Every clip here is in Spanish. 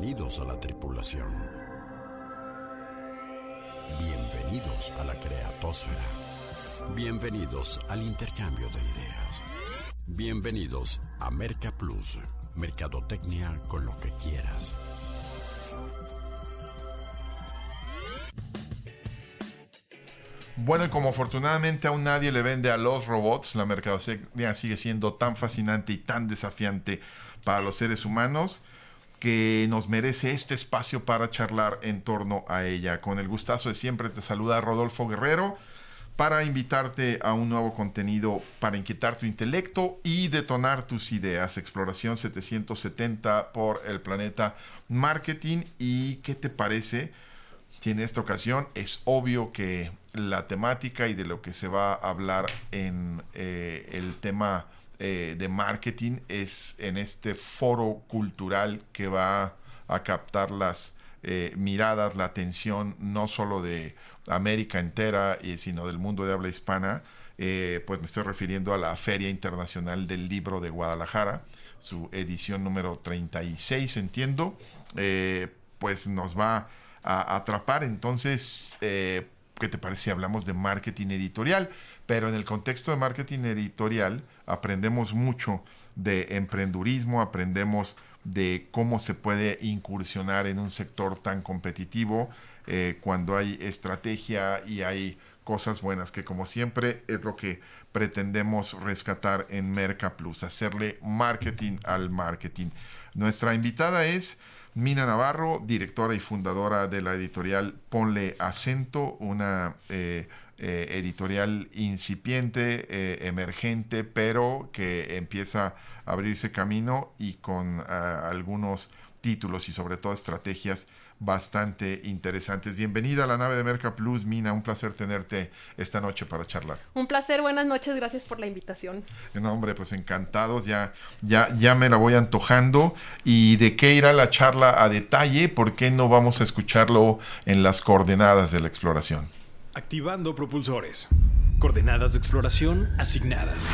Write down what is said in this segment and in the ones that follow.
Bienvenidos a la tripulación. Bienvenidos a la creatosfera. Bienvenidos al intercambio de ideas. Bienvenidos a Merca Plus, Mercadotecnia con lo que quieras. Bueno, y como afortunadamente aún nadie le vende a los robots, la mercadotecnia sigue siendo tan fascinante y tan desafiante para los seres humanos que nos merece este espacio para charlar en torno a ella. Con el gustazo de siempre te saluda Rodolfo Guerrero para invitarte a un nuevo contenido para inquietar tu intelecto y detonar tus ideas. Exploración 770 por el planeta Marketing. ¿Y qué te parece? Si en esta ocasión es obvio que la temática y de lo que se va a hablar en eh, el tema eh, de marketing es en este foro cultural que va a captar las eh, miradas, la atención no solo de América entera, y, sino del mundo de habla hispana, eh, pues me estoy refiriendo a la Feria Internacional del Libro de Guadalajara, su edición número 36, entiendo, pues nos va a atrapar. Entonces, ¿qué te parece si hablamos de marketing editorial? Pero en el contexto de marketing editorial, aprendemos mucho de emprendurismo, aprendemos de cómo se puede incursionar en un sector tan competitivo eh, cuando hay estrategia y hay cosas buenas, que como siempre es lo que pretendemos rescatar en Merca Plus, hacerle marketing al marketing. Nuestra invitada es Mina Navarro, directora y fundadora de la editorial Ponle Acento, una eh, eh, editorial incipiente, eh, emergente, pero que empieza a abrirse camino y con ah, algunos títulos y sobre todo estrategias bastante interesantes. Bienvenida a la nave de Merca Plus, Mina, un placer tenerte esta noche para charlar. Un placer, buenas noches, gracias por la invitación. No, hombre, pues encantados, ya, ya, ya me la voy antojando. ¿Y de qué irá la charla a detalle? ¿Por qué no vamos a escucharlo en las coordenadas de la exploración? Activando propulsores. Coordenadas de exploración asignadas.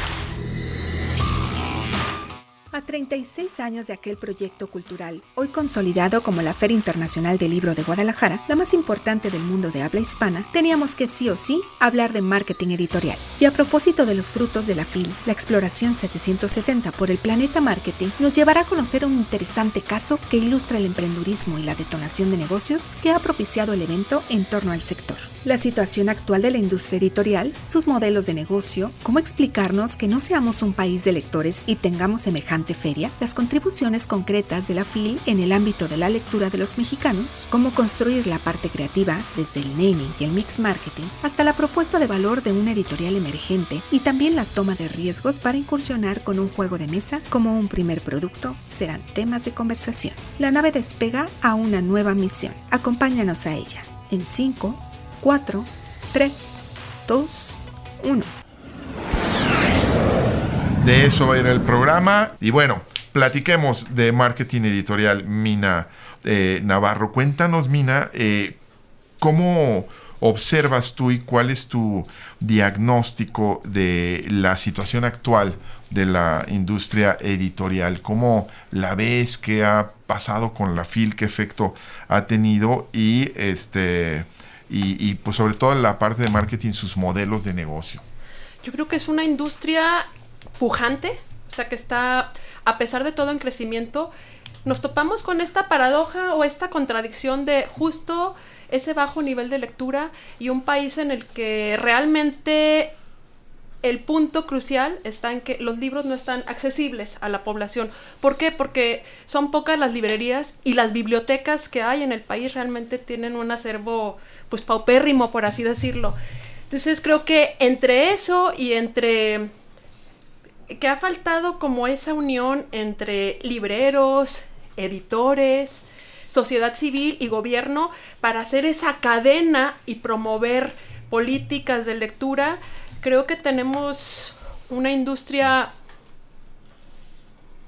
A 36 años de aquel proyecto cultural, hoy consolidado como la Feria Internacional del Libro de Guadalajara, la más importante del mundo de habla hispana, teníamos que sí o sí hablar de marketing editorial. Y a propósito de los frutos de la FIL, la exploración 770 por el planeta marketing nos llevará a conocer un interesante caso que ilustra el emprendurismo y la detonación de negocios que ha propiciado el evento en torno al sector la situación actual de la industria editorial, sus modelos de negocio, cómo explicarnos que no seamos un país de lectores y tengamos semejante feria, las contribuciones concretas de la FIL en el ámbito de la lectura de los mexicanos, cómo construir la parte creativa desde el naming y el mix marketing hasta la propuesta de valor de una editorial emergente y también la toma de riesgos para incursionar con un juego de mesa como un primer producto serán temas de conversación. La nave despega a una nueva misión. Acompáñanos a ella. En 5, 4, 3, 2, 1. De eso va a ir el programa. Y bueno, platiquemos de marketing editorial, Mina eh, Navarro. Cuéntanos, Mina, eh, ¿cómo observas tú y cuál es tu diagnóstico de la situación actual de la industria editorial? ¿Cómo la ves? ¿Qué ha pasado con la FIL? ¿Qué efecto ha tenido? Y este y, pues sobre todo en la parte de marketing, sus modelos de negocio. Yo creo que es una industria pujante, o sea que está, a pesar de todo, en crecimiento. Nos topamos con esta paradoja o esta contradicción de justo ese bajo nivel de lectura y un país en el que realmente el punto crucial está en que los libros no están accesibles a la población. ¿Por qué? Porque son pocas las librerías y las bibliotecas que hay en el país realmente tienen un acervo pues paupérrimo, por así decirlo. Entonces creo que entre eso y entre que ha faltado como esa unión entre libreros, editores, sociedad civil y gobierno para hacer esa cadena y promover políticas de lectura, creo que tenemos una industria,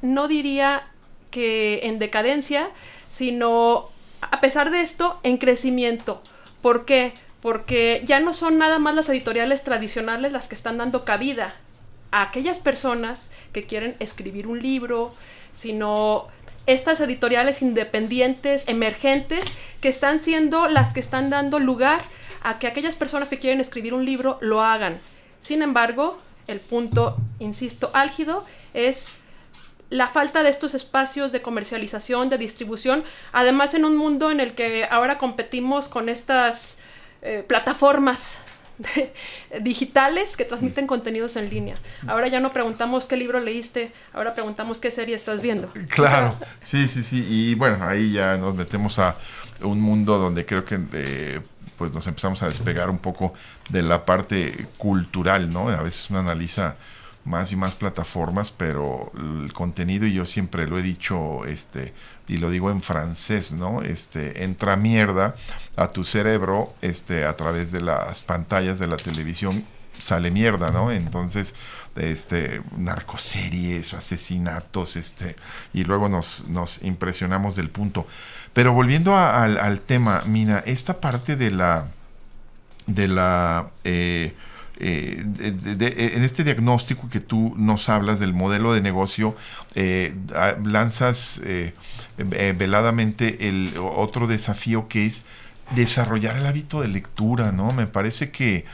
no diría que en decadencia, sino a pesar de esto, en crecimiento. ¿Por qué? Porque ya no son nada más las editoriales tradicionales las que están dando cabida a aquellas personas que quieren escribir un libro, sino estas editoriales independientes, emergentes, que están siendo las que están dando lugar a que aquellas personas que quieren escribir un libro lo hagan. Sin embargo, el punto, insisto, álgido es la falta de estos espacios de comercialización, de distribución, además en un mundo en el que ahora competimos con estas eh, plataformas digitales que transmiten contenidos en línea. Ahora ya no preguntamos qué libro leíste, ahora preguntamos qué serie estás viendo. Claro, sí, sí, sí. Y bueno, ahí ya nos metemos a un mundo donde creo que eh, pues nos empezamos a despegar un poco de la parte cultural, ¿no? A veces uno analiza más y más plataformas, pero el contenido, y yo siempre lo he dicho, este, y lo digo en francés, ¿no? Este, entra mierda a tu cerebro, este, a través de las pantallas de la televisión, sale mierda, ¿no? Entonces, este, narcoseries, asesinatos, este, y luego nos, nos impresionamos del punto. Pero volviendo al, tema, Mina, esta parte de la, de la, eh, eh, en este diagnóstico que tú nos hablas del modelo de negocio, eh, lanzas eh, veladamente el otro desafío que es desarrollar el hábito de lectura, ¿no? Me parece que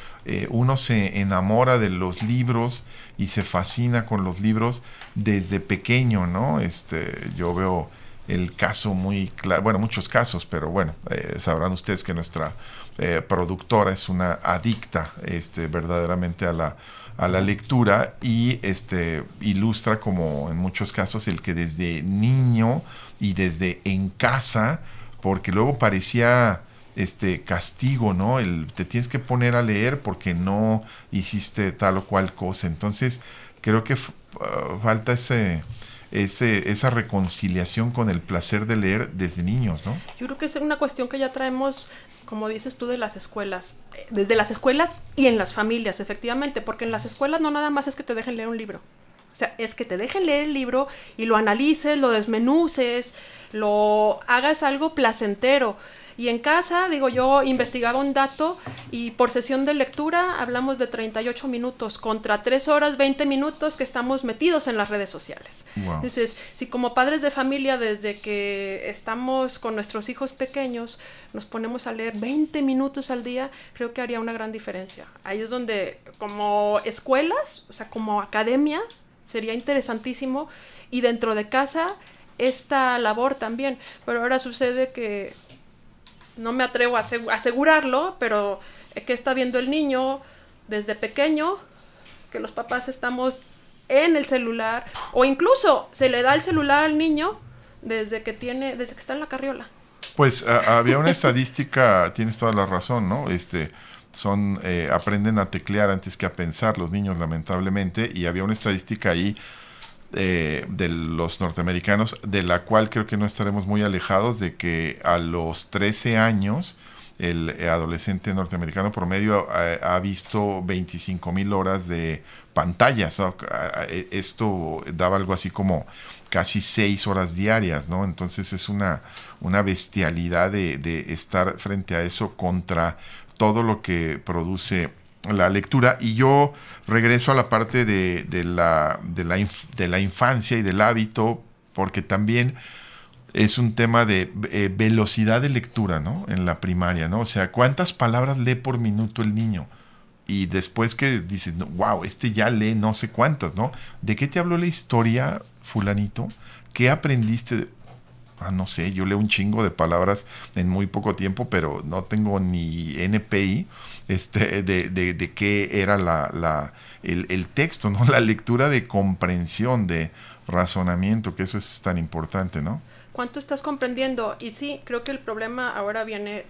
uno se enamora de los libros y se fascina con los libros desde pequeño, ¿no? Este, yo veo el caso muy claro, bueno, muchos casos, pero bueno, sabrán ustedes que nuestra eh, productora, es una adicta este, verdaderamente a la, a la lectura y este, ilustra como en muchos casos el que desde niño y desde en casa, porque luego parecía este castigo, ¿no? El te tienes que poner a leer porque no hiciste tal o cual cosa. Entonces, creo que ah, falta ese, ese, esa reconciliación con el placer de leer desde niños, ¿no? Yo creo que es una cuestión que ya traemos como dices tú, de las escuelas, eh, desde las escuelas y en las familias, efectivamente, porque en las escuelas no nada más es que te dejen leer un libro. O sea, es que te dejen leer el libro y lo analices, lo desmenuces, lo hagas algo placentero. Y en casa, digo, yo investigaba un dato y por sesión de lectura hablamos de 38 minutos contra 3 horas 20 minutos que estamos metidos en las redes sociales. Entonces, si como padres de familia desde que estamos con nuestros hijos pequeños nos ponemos a leer 20 minutos al día, creo que haría una gran diferencia. Ahí es donde como escuelas, o sea, como academia, sería interesantísimo y dentro de casa esta labor también. Pero ahora sucede que no me atrevo a asegurarlo, pero que está viendo el niño desde pequeño, que los papás estamos en el celular, o incluso se le da el celular al niño desde que tiene, desde que está en la carriola. Pues había una estadística, tienes toda la razón, ¿no? Este, son, eh, aprenden a teclear antes que a pensar los niños, lamentablemente, y había una estadística ahí eh, de los norteamericanos, de la cual creo que no estaremos muy alejados de que a los 13 años el adolescente norteamericano promedio ha, visto 25 mil horas de pantallas. E, esto daba algo así como casi 6 horas diarias, ¿no? Entonces es una, una bestialidad de estar frente a eso contra todo lo que produce la lectura y yo regreso a la parte de, la, de, la, de la infancia y del hábito porque también es un tema de eh, velocidad de lectura, ¿no? En la primaria, ¿no? O sea, ¿cuántas palabras lee por minuto el niño? Y después que dices, wow, este ya lee no sé cuántas, ¿no? ¿De qué te habló la historia, fulanito? ¿Qué aprendiste? Ah, no sé, yo leo un chingo de palabras en muy poco tiempo, pero no tengo ni NPI este, de, de, qué era la, la el, el, texto, ¿no? La lectura de comprensión, de razonamiento, que eso es tan importante, ¿no? ¿Cuánto estás comprendiendo? Y sí, creo que el problema ahora viene,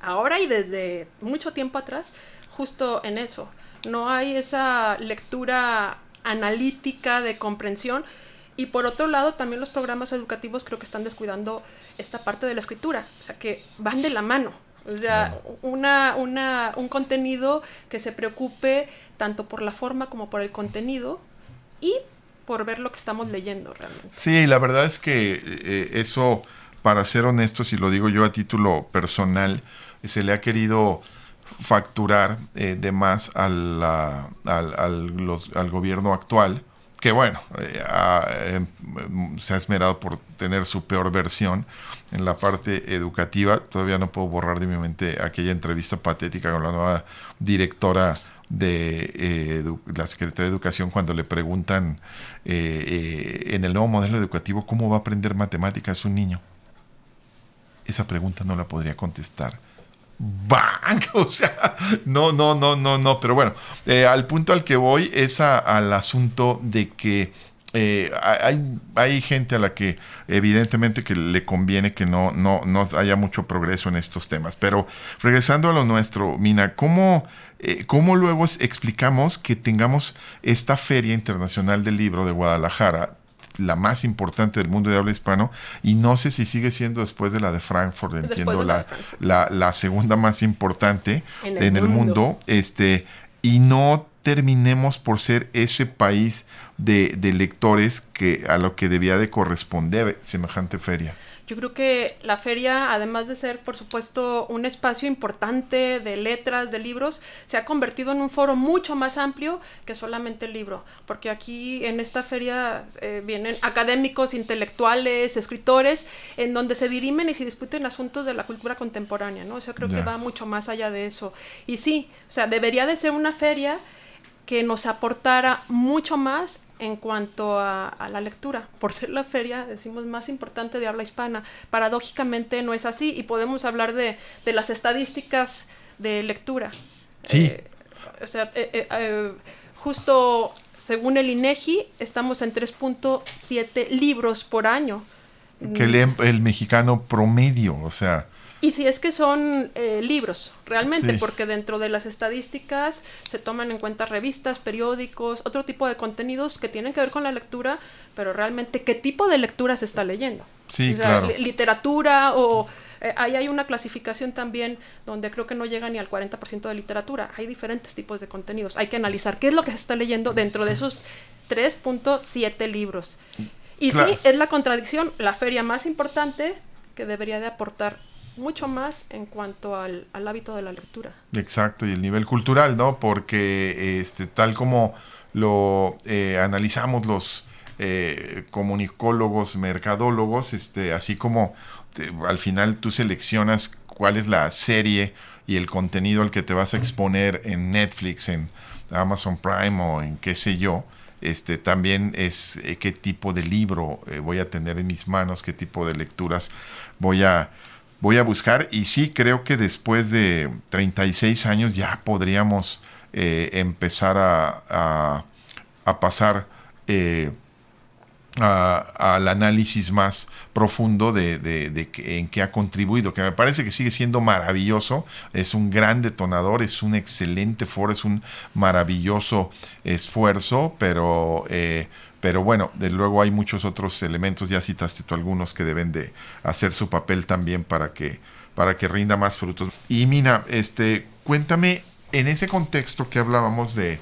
ahora y desde mucho tiempo atrás, justo en eso. No hay esa lectura analítica de comprensión. Y por otro lado, también los programas educativos creo que están descuidando esta parte de la escritura, o sea, que van de la mano. O sea, una, una, un contenido que se preocupe tanto por la forma como por el contenido y por ver lo que estamos leyendo realmente. Sí, la verdad es que eh, eso, para ser honestos, y lo digo yo a título personal, se le ha querido facturar eh, de más al, al, al, al gobierno actual que bueno, eh, eh, se ha esmerado por tener su peor versión en la parte educativa. Todavía no puedo borrar de mi mente aquella entrevista patética con la nueva directora de eh, la Secretaría de Educación cuando le preguntan en el nuevo modelo educativo cómo va a aprender matemáticas un niño. Esa pregunta no la podría contestar ¡Bang! O sea, no, no, no, no, no. Pero bueno, eh, al punto al que voy es al asunto de que eh, hay, hay, gente a la que evidentemente que le conviene que no, no, no, haya mucho progreso en estos temas. Pero regresando a lo nuestro, Mina, ¿cómo, eh, cómo luego explicamos que tengamos esta Feria Internacional del Libro de Guadalajara la más importante del mundo de habla hispano y no sé si sigue siendo después de la de Frankfurt, entiendo la, la, segunda más importante en el, mundo. este, y no terminemos por ser ese país de, de lectores que a lo que debía de corresponder semejante feria. Yo creo que la feria, además de ser, por supuesto, un espacio importante de letras, de libros, se ha convertido en un foro mucho más amplio que solamente el libro, porque aquí en esta feria eh, vienen académicos, intelectuales, escritores, en donde se dirimen y se discuten asuntos de la cultura contemporánea, ¿no? O sea, creo que va mucho más allá de eso. Y sí, o sea, debería de ser una feria que nos aportara mucho más en cuanto a, la lectura. Por ser la feria, decimos, más importante de habla hispana. Paradójicamente no es así y podemos hablar de, las estadísticas de lectura. Sí. Eh, o sea, eh, eh, justo según el INEGI, estamos en 3.7 libros por año. Que lee el mexicano promedio, o sea. Y si es que son eh, libros, realmente, porque dentro de las estadísticas se toman en cuenta revistas, periódicos, otro tipo de contenidos que tienen que ver con la lectura, pero realmente qué tipo de lectura se está leyendo. Sí, claro. Literatura o... Eh, ahí hay una clasificación también donde creo que no llega ni al 40% de literatura. Hay diferentes tipos de contenidos. Hay que analizar qué es lo que se está leyendo dentro de esos 3.7 libros. Y sí, es la contradicción, la feria más importante que debería de aportar mucho más en cuanto al, hábito de la lectura. Exacto, y el nivel cultural, ¿no? Porque este, tal como lo eh, analizamos los eh, comunicólogos, mercadólogos, este, así como al final tú seleccionas cuál es la serie y el contenido al que te vas a exponer en Netflix, en Amazon Prime o en qué sé yo, este, también es eh, qué tipo de libro voy a tener en mis manos, qué tipo de lecturas voy a voy a buscar y sí creo que después de 36 años ya podríamos eh, empezar a, pasar eh, al análisis más profundo de, en qué ha contribuido, que me parece que sigue siendo maravilloso, es un gran detonador, es un excelente foro, es un maravilloso esfuerzo, pero... Eh, pero bueno, de luego hay muchos otros elementos, ya citaste tú algunos que deben de hacer su papel también para que, para que rinda más frutos. Y Mina, este, cuéntame, en ese contexto que hablábamos de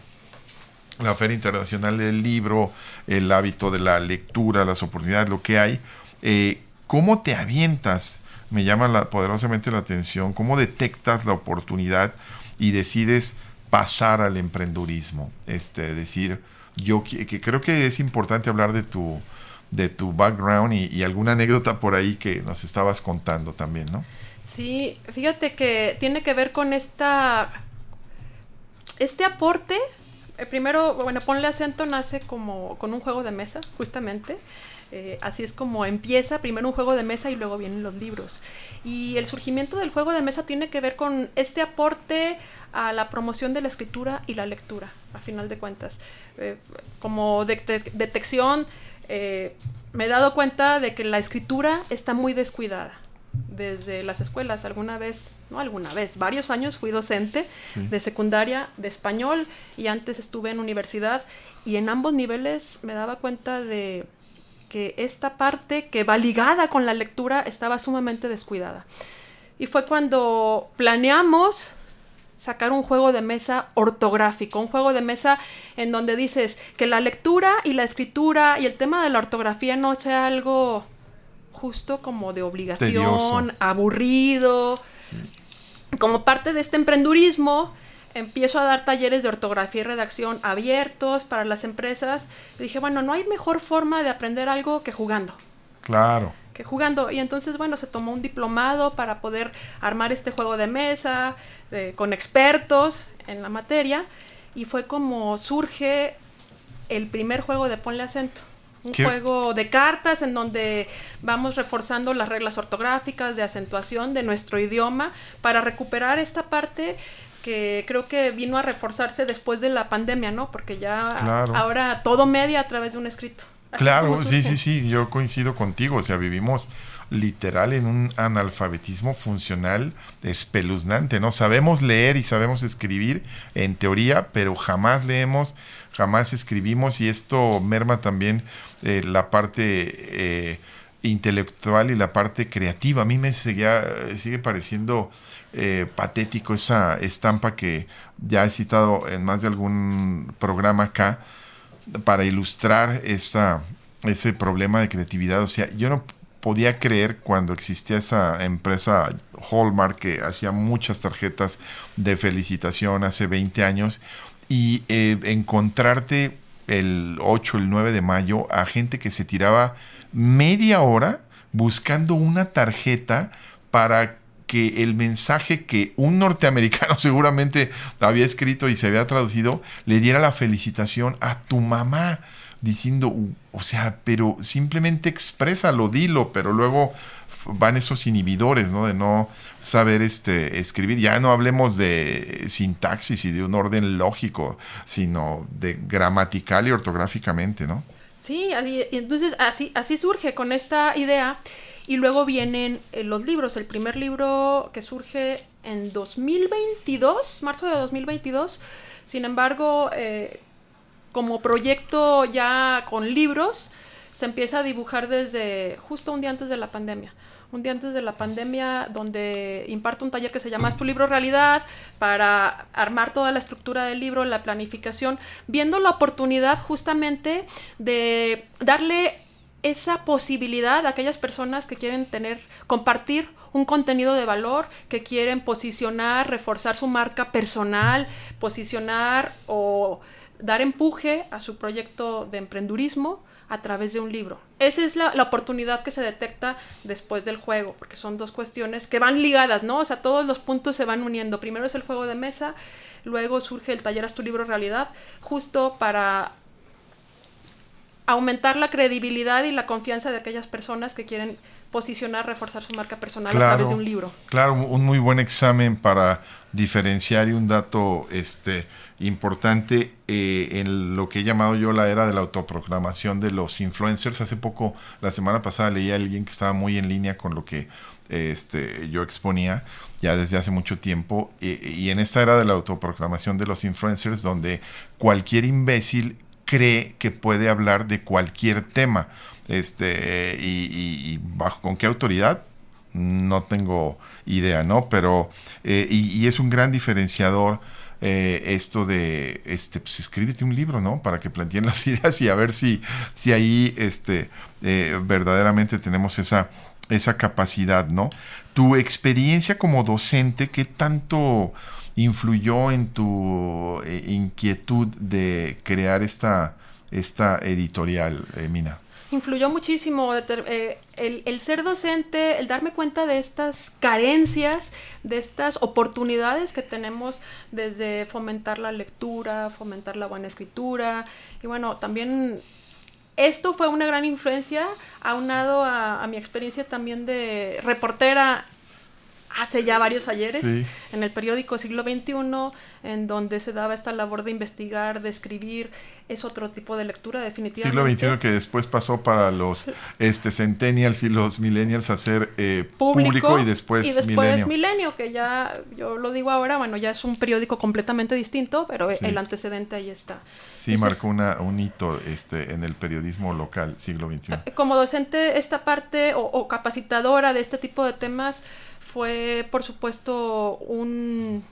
la Feria Internacional del Libro, el hábito de la lectura, las oportunidades, lo que hay, eh, ¿cómo te avientas? Me llama poderosamente la atención, ¿cómo detectas la oportunidad y decides pasar al emprendurismo? Este, decir, yo que creo que es importante hablar de tu, de tu background y, alguna anécdota por ahí que nos estabas contando también, ¿no? Sí, fíjate que tiene que ver con esta, este aporte. Eh, primero, bueno, ponle acento, nace como con un juego de mesa, justamente. Eh, así es como empieza, primero un juego de mesa y luego vienen los libros. Y el surgimiento del juego de mesa tiene que ver con este aporte a la promoción de la escritura y la lectura, a final de cuentas. Eh, como detección, eh, me he dado cuenta de que la escritura está muy descuidada desde las escuelas. Alguna vez, no alguna vez, varios años fui docente de secundaria de español y antes estuve en universidad y en ambos niveles me daba cuenta de que esta parte que va ligada con la lectura estaba sumamente descuidada. Y fue cuando planeamos sacar un juego de mesa ortográfico, un juego de mesa en donde dices que la lectura y la escritura y el tema de la ortografía no sea algo justo como de obligación, aburrido. Como parte de este emprendurismo, empiezo a dar talleres de ortografía y redacción abiertos para las empresas. Y dije, bueno, no hay mejor forma de aprender algo que jugando. Claro. Que jugando. Y entonces, bueno, se tomó un diplomado para poder armar este juego de mesa con expertos en la materia. Y fue como surge el primer juego de Ponle Acento. Un juego de cartas en donde vamos reforzando las reglas ortográficas de acentuación de nuestro idioma para recuperar esta parte que creo que vino a reforzarse después de la pandemia, ¿no? Porque ya ahora todo media a través de un escrito. Claro, sí, sí, sí, yo coincido contigo, o sea, vivimos literal en un analfabetismo funcional espeluznante, ¿no? Sabemos leer y sabemos escribir en teoría, pero jamás leemos, jamás escribimos y esto merma también eh, la parte eh, intelectual y la parte creativa. A mí me sigue pareciendo eh, patético esa estampa que ya he citado en más de algún programa acá para ilustrar ese problema de creatividad. O sea, yo no podía creer cuando existía esa empresa Hallmark que hacía muchas tarjetas de felicitación hace 20 años y eh, encontrarte el 8, el 9 de mayo a gente que se tiraba media hora buscando una tarjeta para que el mensaje que un norteamericano seguramente había escrito y se había traducido le diera la felicitación a tu mamá diciendo, o sea, pero simplemente exprésalo, dilo, pero luego van esos inhibidores, ¿no? De no saber este, escribir. Ya no hablemos de sintaxis y de un orden lógico, sino de gramatical y ortográficamente, ¿no? Sí, entonces así, así surge con esta idea y luego vienen eh, los libros. El primer libro que surge en 2022, marzo de 2022. Sin embargo, eh, como proyecto ya con libros, se empieza a dibujar desde justo un día antes de la pandemia un día antes de la pandemia, donde imparto un taller que se llama Es tu libro realidad, para armar toda la estructura del libro, la planificación, viendo la oportunidad justamente de darle esa posibilidad a aquellas personas que quieren tener, compartir un contenido de valor, que quieren posicionar, reforzar su marca personal, posicionar o dar empuje a su proyecto de emprendurismo a través de un libro. Esa es la, oportunidad que se detecta después del juego, porque son dos cuestiones que van ligadas, ¿no? O sea, todos los puntos se van uniendo. Primero es el juego de mesa, luego surge el taller Haz tu libro realidad, justo para aumentar la credibilidad y la confianza de aquellas personas que quieren posicionar, reforzar su marca personal a través de un libro. Claro, un muy buen examen para diferenciar y un dato este importante eh, en lo que he llamado yo la era de la autoproclamación de los influencers. Hace poco, la semana pasada, leí a alguien que estaba muy en línea con lo que este, yo exponía ya desde hace mucho tiempo. y en esta era de la autoproclamación de los influencers, donde cualquier imbécil cree que puede hablar de cualquier tema. Este, y, bajo con qué autoridad, no tengo idea, ¿no? Pero, eh, y, es un gran diferenciador eh, esto de, este, pues escríbete un libro, ¿no? Para que planteen las ideas y a ver si, si ahí, este, eh, verdaderamente tenemos esa, esa capacidad, ¿no? Tu experiencia como docente, ¿qué tanto influyó en tu eh, inquietud de crear esta, esta editorial, eh, Mina? Influyó muchísimo eh, el, ser docente, el darme cuenta de estas carencias, de estas oportunidades que tenemos desde fomentar la lectura, fomentar la buena escritura. Y bueno, también esto fue una gran influencia, aunado a, mi experiencia también de reportera hace ya varios ayeres en el periódico Siglo XXI, en donde se daba esta labor de investigar, de escribir, es otro tipo de lectura definitivamente. Siglo XXI que después pasó para los este centennials y los millennials a ser eh, público, y después, y después milenio. que ya, yo lo digo ahora, bueno, ya es un periódico completamente distinto, pero el antecedente ahí está. Sí, marcó una, un hito este, en el periodismo local, siglo XXI. Eh, como docente, esta parte o capacitadora de este tipo de temas, fue, por supuesto, un,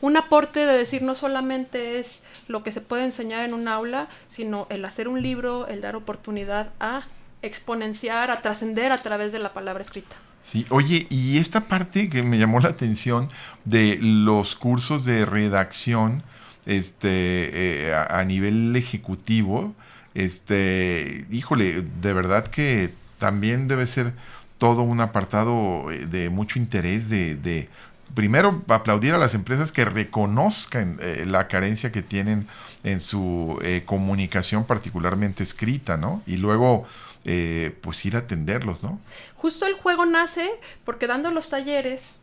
un aporte de decir no solamente es lo que se puede enseñar en un aula, sino el hacer un libro, el dar oportunidad a exponenciar, a trascender a través de la palabra escrita. Sí, oye, y esta parte que me llamó la atención de los cursos de redacción este, eh, a, a nivel ejecutivo, este, híjole, de verdad que también debe ser todo un apartado eh, de mucho interés de, primero aplaudir a las empresas que reconozcan eh, la carencia que tienen en su eh, comunicación particularmente escrita, ¿no? Y luego eh, pues ir a atenderlos, ¿no? Justo el juego nace porque dando los talleres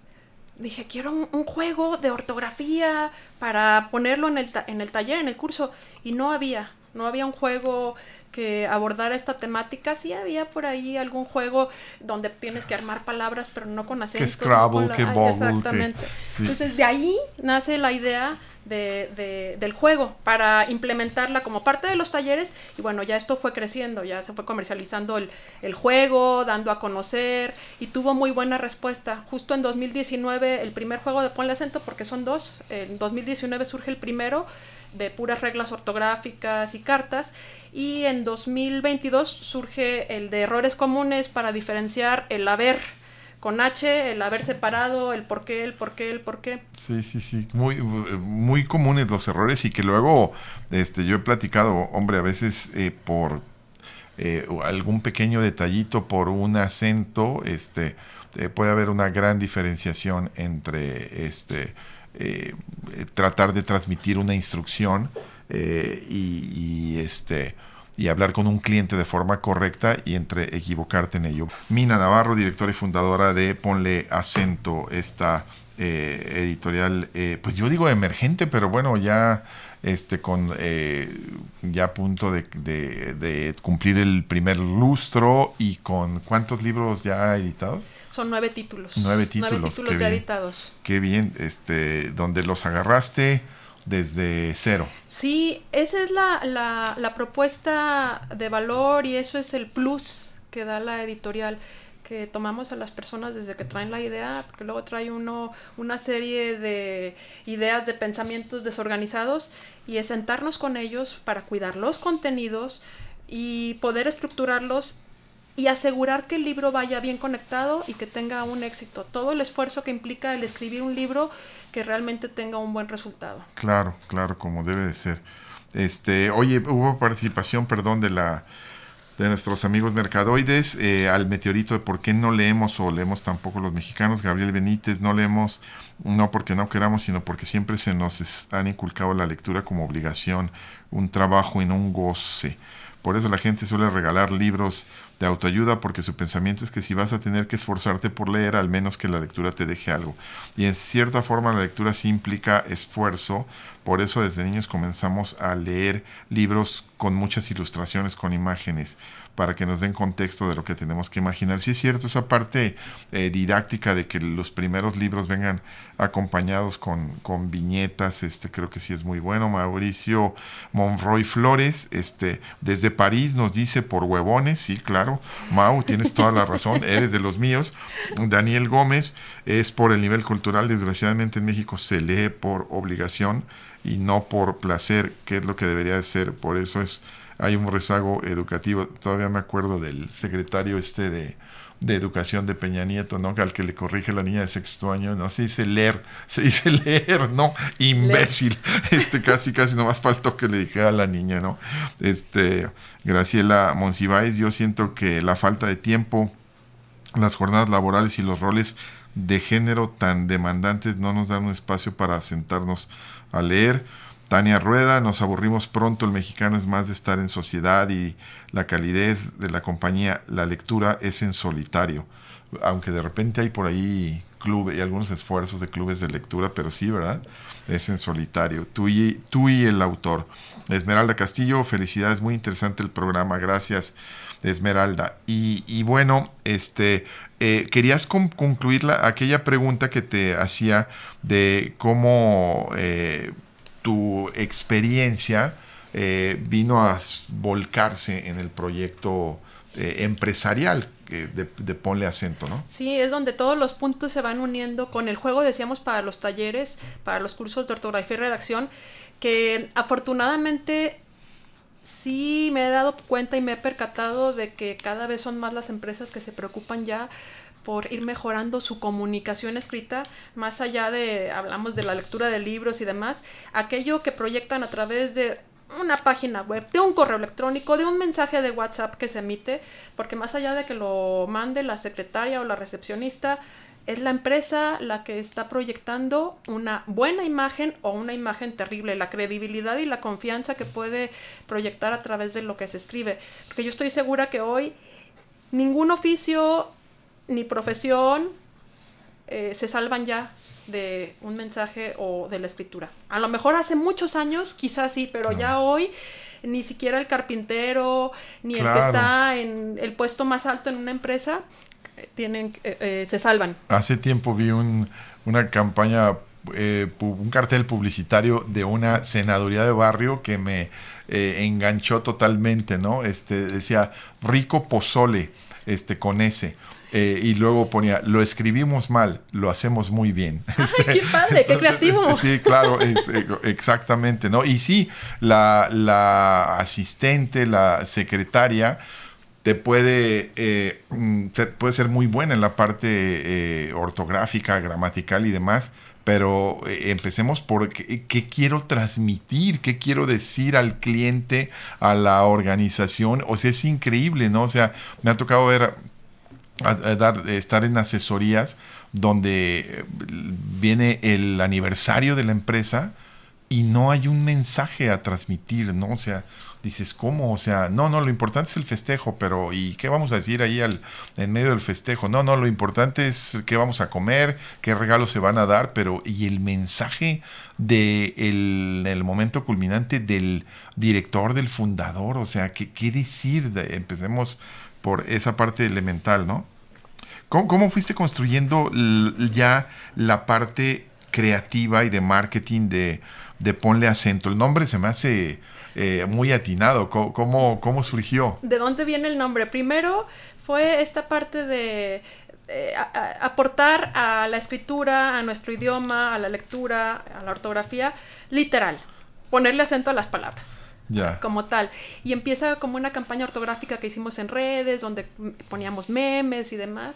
dije, quiero un, juego de ortografía para ponerlo en el, en el taller, en el curso, y no había, no había un juego que abordara esta temática, sí había por ahí algún juego donde tienes que armar palabras, pero no con acento. Scrabble, que Bobble, que- Exactamente. sí. Entonces, de ahí nace la idea de, de- del juego para implementarla como parte de los talleres y bueno, ya esto fue creciendo, ya se fue comercializando el, el juego, dando a conocer y tuvo muy buena respuesta. Justo en 2019 el primer juego de Ponle acento, porque son dos, en 2019 surge el primero de puras reglas ortográficas y cartas y en 2022 surge el de errores comunes para diferenciar el haber con H, el haber separado, el por qué, el por qué, el por qué. Sí, sí, sí. Muy, muy comunes los errores y que luego este, yo he platicado, hombre, a veces eh, por eh, algún pequeño detallito, por un acento, este, eh, puede haber una gran diferenciación entre este, eh, tratar de transmitir una instrucción eh, y, este y hablar con un cliente de forma correcta y entre equivocarte en ello. Mina Navarro, directora y fundadora de Ponle Acento, esta eh, editorial, pues yo digo emergente, pero bueno, ya este con eh, ya a punto de, de, de, cumplir el primer lustro y con cuántos libros ya editados son nueve títulos. Nueve títulos, nueve títulos ya bien. editados. Qué bien este donde los agarraste desde cero. Sí esa es la, la, la propuesta de valor y eso es el plus que da la editorial que tomamos a las personas desde que traen la idea, porque luego trae uno una serie de ideas, de pensamientos desorganizados, y es sentarnos con ellos para cuidar los contenidos y poder estructurarlos y asegurar que el libro vaya bien conectado y que tenga un éxito. Todo el esfuerzo que implica el escribir un libro que realmente tenga un buen resultado. Claro, claro, como debe de ser. Este, oye, hubo participación, perdón, de la de nuestros amigos mercadoides, eh, al meteorito de por qué no leemos o leemos tampoco los mexicanos, Gabriel Benítez, no leemos, no porque no queramos, sino porque siempre se nos han inculcado la lectura como obligación, un trabajo y no un goce. Por eso la gente suele regalar libros de autoayuda porque su pensamiento es que si vas a tener que esforzarte por leer, al menos que la lectura te deje algo. Y en cierta forma la lectura sí implica esfuerzo, por eso desde niños comenzamos a leer libros con muchas ilustraciones, con imágenes, para que nos den contexto de lo que tenemos que imaginar. Sí es cierto esa parte eh, didáctica de que los primeros libros vengan acompañados con, con viñetas, este creo que sí es muy bueno. Mauricio Monroy Flores, este, desde París nos dice por huevones, sí, claro, Mau, tienes toda la razón, eres de los míos. Daniel Gómez es por el nivel cultural, desgraciadamente en México se lee por obligación y no por placer, que es lo que debería de ser, por eso es hay un rezago educativo. Todavía me acuerdo del secretario este de, de educación de Peña Nieto, ¿no? Al que le corrige la niña de sexto año, no se dice leer, se dice leer, no, imbécil. Leer. Este casi, casi nomás faltó que le dijera a la niña, ¿no? Este, Graciela Monsiváis, yo siento que la falta de tiempo, las jornadas laborales y los roles de género tan demandantes no nos dan un espacio para sentarnos a leer. Tania Rueda, nos aburrimos pronto, el mexicano es más de estar en sociedad y la calidez de la compañía, la lectura es en solitario, aunque de repente hay por ahí clubes y algunos esfuerzos de clubes de lectura, pero sí, ¿verdad? Es en solitario, tú y, tú y el autor. Esmeralda Castillo, felicidades, muy interesante el programa, gracias Esmeralda. Y, bueno, este, eh, querías con, concluir la, aquella pregunta que te hacía de cómo... Eh, tu experiencia eh, vino a volcarse en el proyecto eh, empresarial de, de, Ponle Acento, ¿no? Sí, es donde todos los puntos se van uniendo con el juego, decíamos, para los talleres, para los cursos de ortografía y redacción, que afortunadamente sí me he dado cuenta y me he percatado de que cada vez son más las empresas que se preocupan ya por ir mejorando su comunicación escrita, más allá de, hablamos de la lectura de libros y demás, aquello que proyectan a través de una página web, de un correo electrónico, de un mensaje de WhatsApp que se emite, porque más allá de que lo mande la secretaria o la recepcionista, es la empresa la que está proyectando una buena imagen o una imagen terrible, la credibilidad y la confianza que puede proyectar a través de lo que se escribe. Porque yo estoy segura que hoy ningún oficio ni profesión eh, se salvan ya de un mensaje o de la escritura. A lo mejor hace muchos años, quizás sí, pero ya hoy ni siquiera el carpintero, ni el que está en el puesto más alto en una empresa, eh, tienen, eh, se salvan. Hace tiempo vi un, una campaña, un cartel publicitario de una senaduría de barrio que me enganchó totalmente, ¿no? Este decía rico pozole, este con ese. Eh, y luego ponía, lo escribimos mal, lo hacemos muy bien. ¡Ay, qué padre, qué creativo! Sí, claro, eh, exactamente, ¿no? Y sí, la, la asistente, la secretaria, te puede, eh, mm, puede ser muy buena en la parte ortográfica, gramatical y demás, pero empecemos por qué, quiero transmitir, qué quiero decir al cliente, a la organización. O sea, es increíble, ¿no? O sea, me ha tocado ver dar, estar en asesorías donde eh, viene el aniversario de la empresa y no hay un mensaje a transmitir, ¿no? O sea, dices, ¿cómo? O sea, no, no, lo importante es el festejo, pero ¿y qué vamos a decir ahí al, en medio del festejo? No, no, lo importante es qué vamos a comer, qué regalos se van a dar, pero ¿y el mensaje de el, momento culminante del director, del fundador? O sea, ¿qué, qué decir? empecemos por esa parte elemental, ¿no? ¿Cómo, fuiste construyendo ya la parte creativa y de marketing de, de, Ponle Acento? El nombre se me hace eh, muy atinado. ¿Cómo, ¿Cómo, surgió? ¿De dónde viene el nombre? Primero fue esta parte de aportar a la escritura, a nuestro idioma, a la lectura, a la ortografía, literal, ponerle acento a las palabras como tal. Y empieza como una campaña ortográfica que hicimos en redes, donde poníamos memes y demás.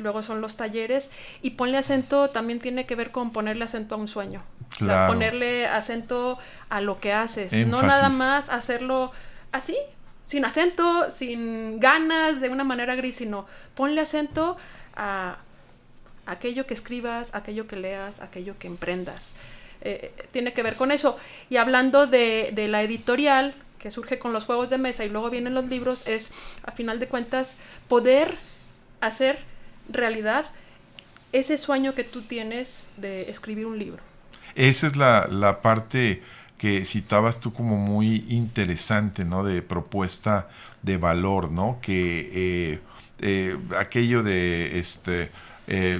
Luego son los talleres. Y ponle acento también tiene que ver con ponerle acento a un sueño. ponerle acento a lo que haces. No nada más hacerlo así, sin acento, sin ganas, de una manera gris, sino ponle acento a aquello que escribas, aquello que leas, aquello que emprendas. Eh, tiene que ver con eso. Y hablando de, de, la editorial, que surge con los juegos de mesa y luego vienen los libros, es, a final de cuentas, poder hacer realidad ese sueño que tú tienes de escribir un libro. Esa es la, la parte que citabas tú como muy interesante, ¿no? De propuesta de valor, ¿no? Que eh, eh, aquello de, este,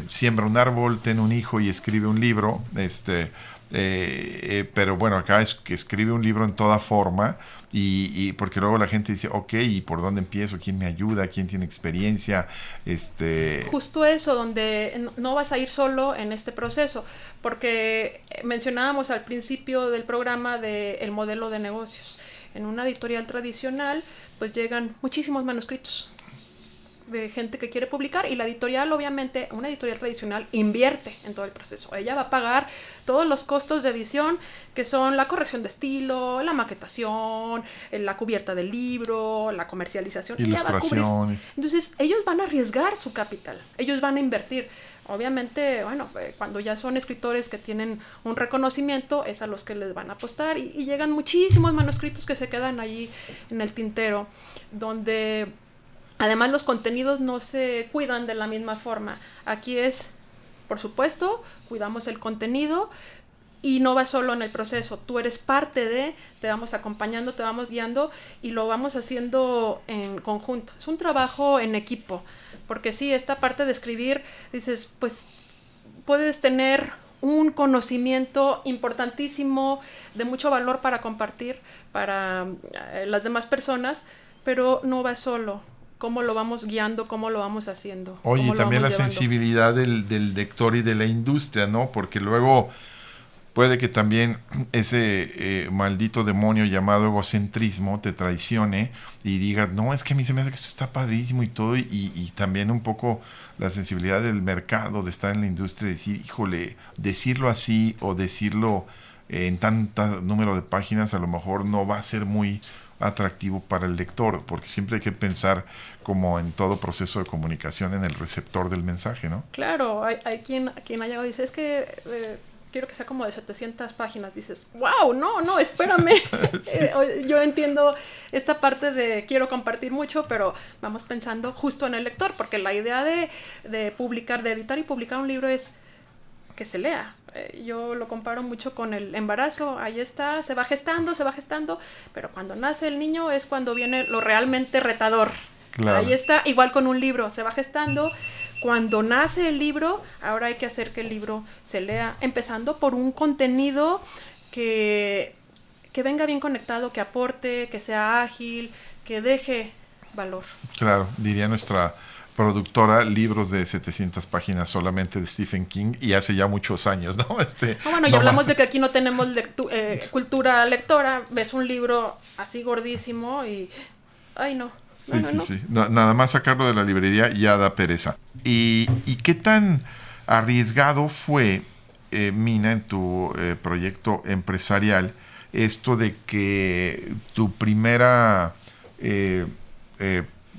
siembra un árbol, ten un hijo y escribe un libro, este, eh, eh, pero bueno, acá es que escribe un libro en toda forma y, porque luego la gente dice, ok, ¿y por dónde empiezo? ¿Quién me ayuda? ¿Quién tiene experiencia? Este... Justo eso, donde no vas a ir solo en este proceso, porque mencionábamos al principio del programa del modelo de negocios. En una editorial tradicional, pues llegan muchísimos manuscritos de gente que quiere publicar y la editorial, obviamente, una editorial tradicional invierte en todo el proceso. Ella va a pagar todos los costos de edición, que son la corrección de estilo, la maquetación, la cubierta del libro, la comercialización. Ilustraciones. Entonces, ellos van a arriesgar su capital, ellos van a invertir. Obviamente, bueno, eh, cuando ya son escritores que tienen un reconocimiento, es a los que les van a apostar y, y llegan muchísimos manuscritos que se quedan allí en el tintero, donde Además, los contenidos no se cuidan de la misma forma. Aquí es, por supuesto, cuidamos el contenido y no va solo en el proceso. Tú eres parte de, te vamos acompañando, te vamos guiando y lo vamos haciendo en conjunto. Es un trabajo en equipo, porque sí, esta parte de escribir, dices, pues puedes tener un conocimiento importantísimo, de mucho valor para compartir para eh, las demás personas, pero no va solo cómo lo vamos guiando, cómo lo vamos haciendo. Oye, y también la sensibilidad del, del, lector y de la industria, ¿no? Porque luego puede que también ese eh, maldito demonio llamado egocentrismo te traicione y digas, no, es que a mí se me hace que esto está padrísimo y todo, y, y también un poco la sensibilidad del mercado, de estar en la industria, y decir, híjole, decirlo así o decirlo en tanto número de páginas a lo mejor no va a ser muy atractivo para el lector, porque siempre hay que pensar como en todo proceso de comunicación en el receptor del mensaje, ¿no? Claro, hay, hay quien, quien ha llegado y dice, es que eh, quiero que sea como de 700 páginas. Dices, wow, no, no, espérame. Eh, yo entiendo esta parte de quiero compartir mucho, pero vamos pensando justo en el lector, porque la idea de, de publicar, de editar y publicar un libro es que se lea. Eh, yo lo comparo mucho con el embarazo, ahí está, se va gestando, se va gestando, pero cuando nace el niño es cuando viene lo realmente retador. Ahí está, igual con un libro, se va gestando. Cuando nace el libro, ahora hay que hacer que el libro se lea, empezando por un contenido que, que venga bien conectado, que aporte, que sea ágil, que deje valor. Claro, diría nuestra productora libros de 700 páginas solamente de Stephen King y hace ya muchos años, ¿no? Este, ah, bueno, y hablamos de que aquí no tenemos eh, cultura lectora, ves un libro así gordísimo y... Ay, no. Sí, sí, sí. nada más sacarlo de la librería ya da pereza. ¿Y, qué tan arriesgado fue, eh, Mina, en tu eh, proyecto empresarial, esto de que tu primera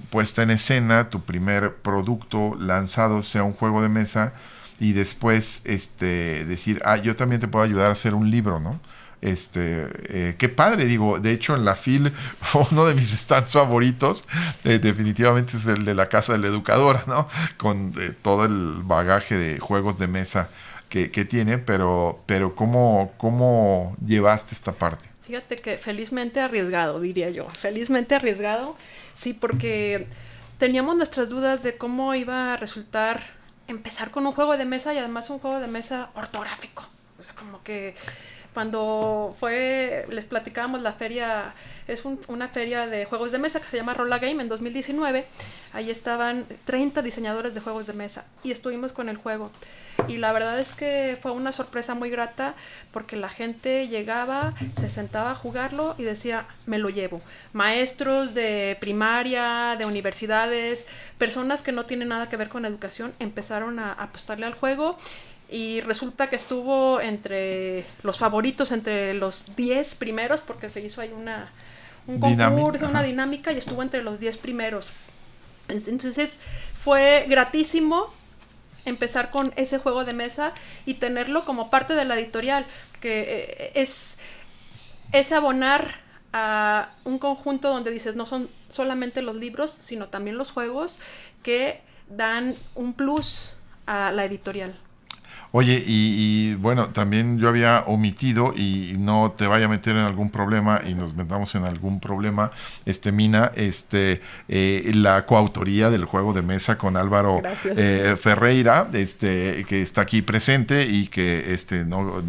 puesta en escena, tu primer producto lanzado sea un juego de mesa y después este, decir, ah, yo también te puedo ayudar a hacer un libro, ¿no? Este, eh, qué padre, digo, de hecho en la FIL uno de mis stands favoritos eh, definitivamente es el de la Casa de la Educadora, ¿no? Con eh, todo el bagaje de juegos de mesa que, tiene, pero, pero ¿cómo, ¿cómo llevaste esta parte? Fíjate que felizmente arriesgado, diría yo, felizmente arriesgado Sí, porque teníamos nuestras dudas de cómo iba a resultar empezar con un juego de mesa y además un juego de mesa ortográfico. O sea, como que cuando fue, les platicábamos la feria, es una feria de juegos de mesa que se llama Rolla Game en 2019. Ahí estaban 30 diseñadores de juegos de mesa y estuvimos con el juego. Y la verdad es que fue una sorpresa muy grata porque la gente llegaba, se sentaba a jugarlo y decía, me lo llevo. Maestros de primaria, de universidades, personas que no tienen nada que ver con educación, empezaron a apostarle al juego y resulta que estuvo entre los favoritos, entre los 10 primeros, porque se hizo ahí una, un concurso, una dinámica y estuvo entre los 10 primeros. Entonces fue gratísimo empezar con ese juego de mesa y tenerlo como parte de la editorial, que eh, es, es abonar a un conjunto donde dices no son solamente los libros, sino también los juegos que dan un plus a la editorial. Oye, y, bueno, también yo había omitido y no te vaya a meter en algún problema y nos metamos en algún problema, este Mina, este eh, la coautoría del juego de mesa con Álvaro eh, Ferreira, este que está aquí presente y que este no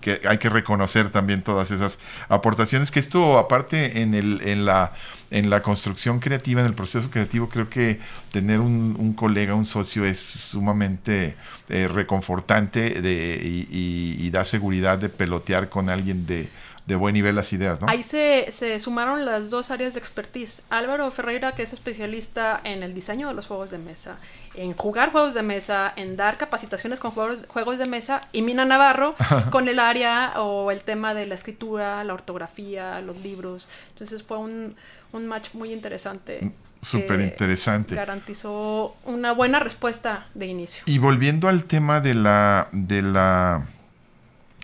que, hay que reconocer también todas esas aportaciones que esto aparte en el en la en la construcción creativa, en el proceso creativo, creo que tener un, colega, un socio es sumamente eh, reconfortante de, y, da seguridad de pelotear con alguien de, buen nivel las ideas, ¿no? Ahí se, se, sumaron las dos áreas de expertise. Álvaro Ferreira, que es especialista en el diseño de los juegos de mesa, en jugar juegos de mesa, en dar capacitaciones con juegos, juegos de mesa, y Mina Navarro con el área o el tema de la escritura, la ortografía, los libros. Entonces fue un, un match muy interesante. Mm, súper interesante. Garantizó una buena respuesta de inicio. Y volviendo al tema de la, de la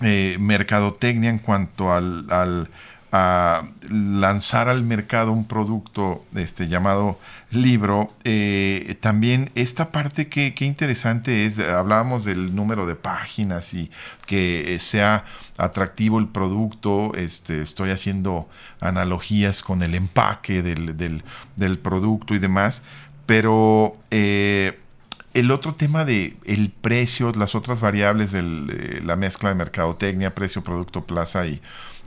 eh, mercadotecnia en cuanto al, al a lanzar al mercado un producto este, llamado libro, eh, también esta parte que, interesante es, hablábamos del número de páginas y que sea atractivo el producto, este, estoy haciendo analogías con el empaque del, producto y demás, pero eh, el otro tema de el precio, las otras variables de la mezcla de mercadotecnia, precio, producto, plaza y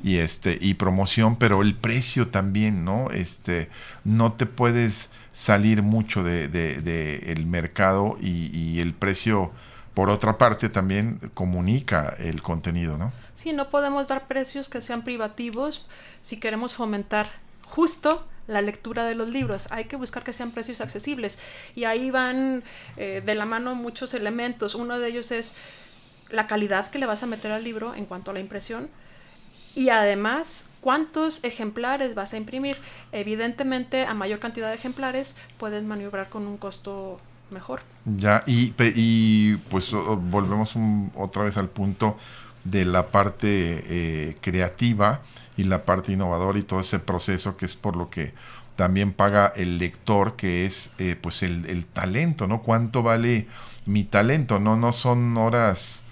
y este y promoción, pero el precio también, ¿no? Este, no te puedes salir mucho de, el mercado y, el precio por otra parte también comunica el contenido, ¿no? Sí, no podemos dar precios que sean privativos si queremos fomentar justo la lectura de los libros. Hay que buscar que sean precios accesibles. Y ahí van eh, de la mano muchos elementos. Uno de ellos es la calidad que le vas a meter al libro en cuanto a la impresión. Y además, cuántos ejemplares vas a imprimir. Evidentemente, a mayor cantidad de ejemplares, puedes maniobrar con un costo mejor. Ya, y, pues volvemos otra vez al punto de la parte eh, creativa y la parte innovadora y todo ese proceso que es por lo que también paga el lector, que es eh, pues el, talento, ¿no? ¿Cuánto vale mi talento? No, no son horas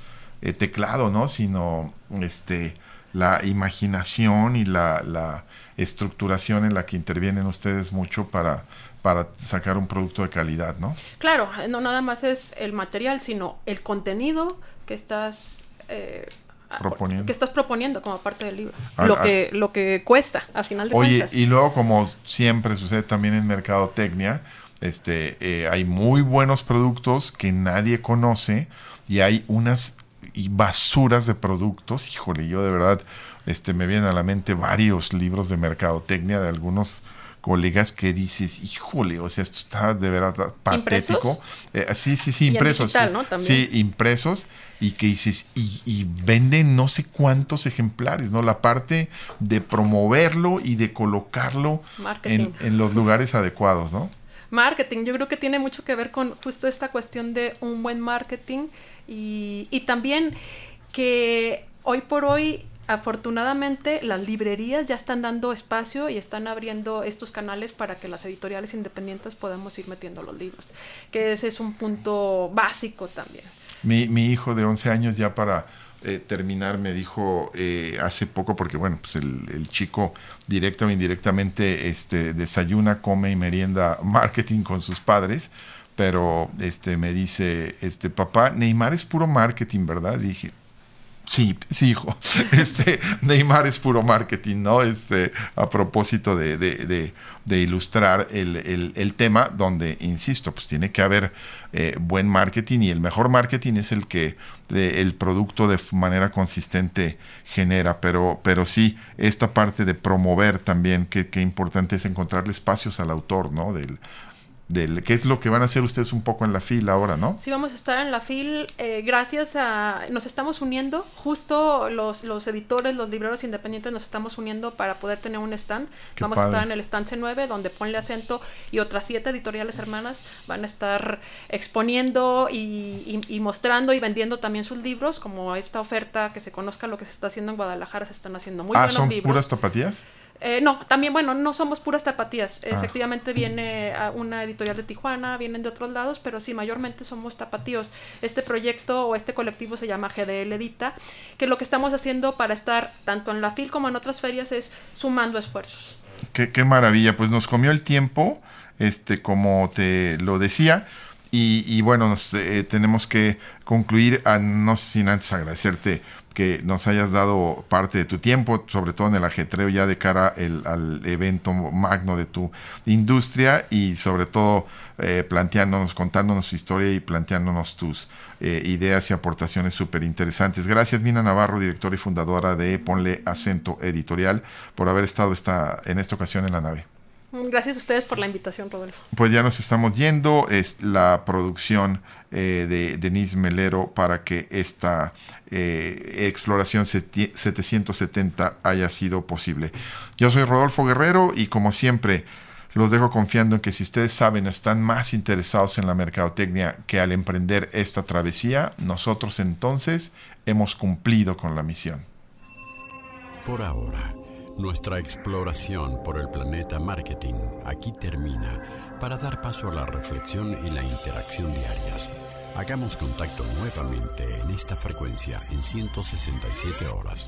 eh, teclado, ¿no? Sino este la imaginación y la, la, estructuración en la que intervienen ustedes mucho para, para sacar un producto de calidad, ¿no? Claro, no nada más es el material, sino el contenido que estás proponiendo. que estás proponiendo como parte del libro. Ah, lo, ah. que, lo que cuesta, al final de Oye, y luego, como siempre sucede también en mercadotecnia, este, eh, hay muy buenos productos que nadie conoce y hay unas basuras de productos. Híjole, yo de verdad este, me vienen a la mente varios libros de mercadotecnia de algunos colegas que dices, híjole, o sea, esto está de verdad patético. Eh, sí, sí, sí, impresos. sí, impresos y que dices, y, venden no sé cuántos ejemplares, ¿no? La parte de promoverlo y de colocarlo en, en, los lugares adecuados, ¿no? Marketing, yo creo que tiene mucho que ver con justo esta cuestión de un buen marketing y, también que hoy por hoy afortunadamente las librerías ya están dando espacio y están abriendo estos canales para que las editoriales independientes podamos ir metiendo los libros, que ese es un punto básico también. Mi, hijo de 11 años ya para eh, terminar me dijo eh, hace poco, porque bueno, pues el, chico directo o indirectamente este, desayuna, come y merienda marketing con sus padres, pero este, me dice, este papá, Neymar es puro marketing, ¿verdad? dije, Sí, sí, hijo. Este, Neymar es puro marketing, ¿no? Este, a propósito de, de, de, ilustrar el, el, tema, donde, insisto, pues tiene que haber eh, buen marketing y el mejor marketing es el que el producto de manera consistente genera. Pero, pero sí, esta parte de promover también, qué importante es encontrarle espacios al autor, ¿no? Del, del qué es lo que van a hacer ustedes un poco en la fila ahora, ¿no? Sí, vamos a estar en la fila eh, gracias a... Nos estamos uniendo, justo los, los editores, los libreros independientes nos estamos uniendo para poder tener un stand. vamos a estar en el stand C9, donde Ponle Acento y otras siete editoriales hermanas van a estar exponiendo y, y, mostrando y vendiendo también sus libros, como esta oferta, que se conozca lo que se está haciendo en Guadalajara, se están haciendo muy ah, buenos ¿son puras tapatías? Eh, no, también, bueno, no somos puras tapatías. Ah. Efectivamente viene una editorial de Tijuana, vienen de otros lados, pero sí, mayormente somos tapatíos. Este proyecto o este colectivo se llama GDL Edita, que lo que estamos haciendo para estar tanto en la FIL como en otras ferias es sumando esfuerzos. Qué, qué maravilla, pues nos comió el tiempo, este, como te lo decía. Y, bueno, nos, eh, tenemos que concluir, a, no sin antes agradecerte que nos hayas dado parte de tu tiempo, sobre todo en el ajetreo ya de cara al evento magno de tu industria y sobre todo eh, planteándonos, contándonos tu historia y planteándonos tus eh, ideas y aportaciones súper interesantes. Gracias, Mina Navarro, directora y fundadora de Ponle Acento Editorial, por haber estado esta, en esta ocasión en la nave. Gracias a ustedes por la invitación, Rodolfo. Pues ya nos estamos yendo. Es la producción eh, de Denise Melero para que esta eh, exploración 770 haya sido posible. Yo soy Rodolfo Guerrero y como siempre los dejo confiando en que si ustedes saben están más interesados en la mercadotecnia que al emprender esta travesía, nosotros entonces hemos cumplido con la misión. Por ahora nuestra exploración por el planeta marketing aquí termina para dar paso a la reflexión y la interacción diarias. Hagamos contacto nuevamente en esta frecuencia en 167 horas.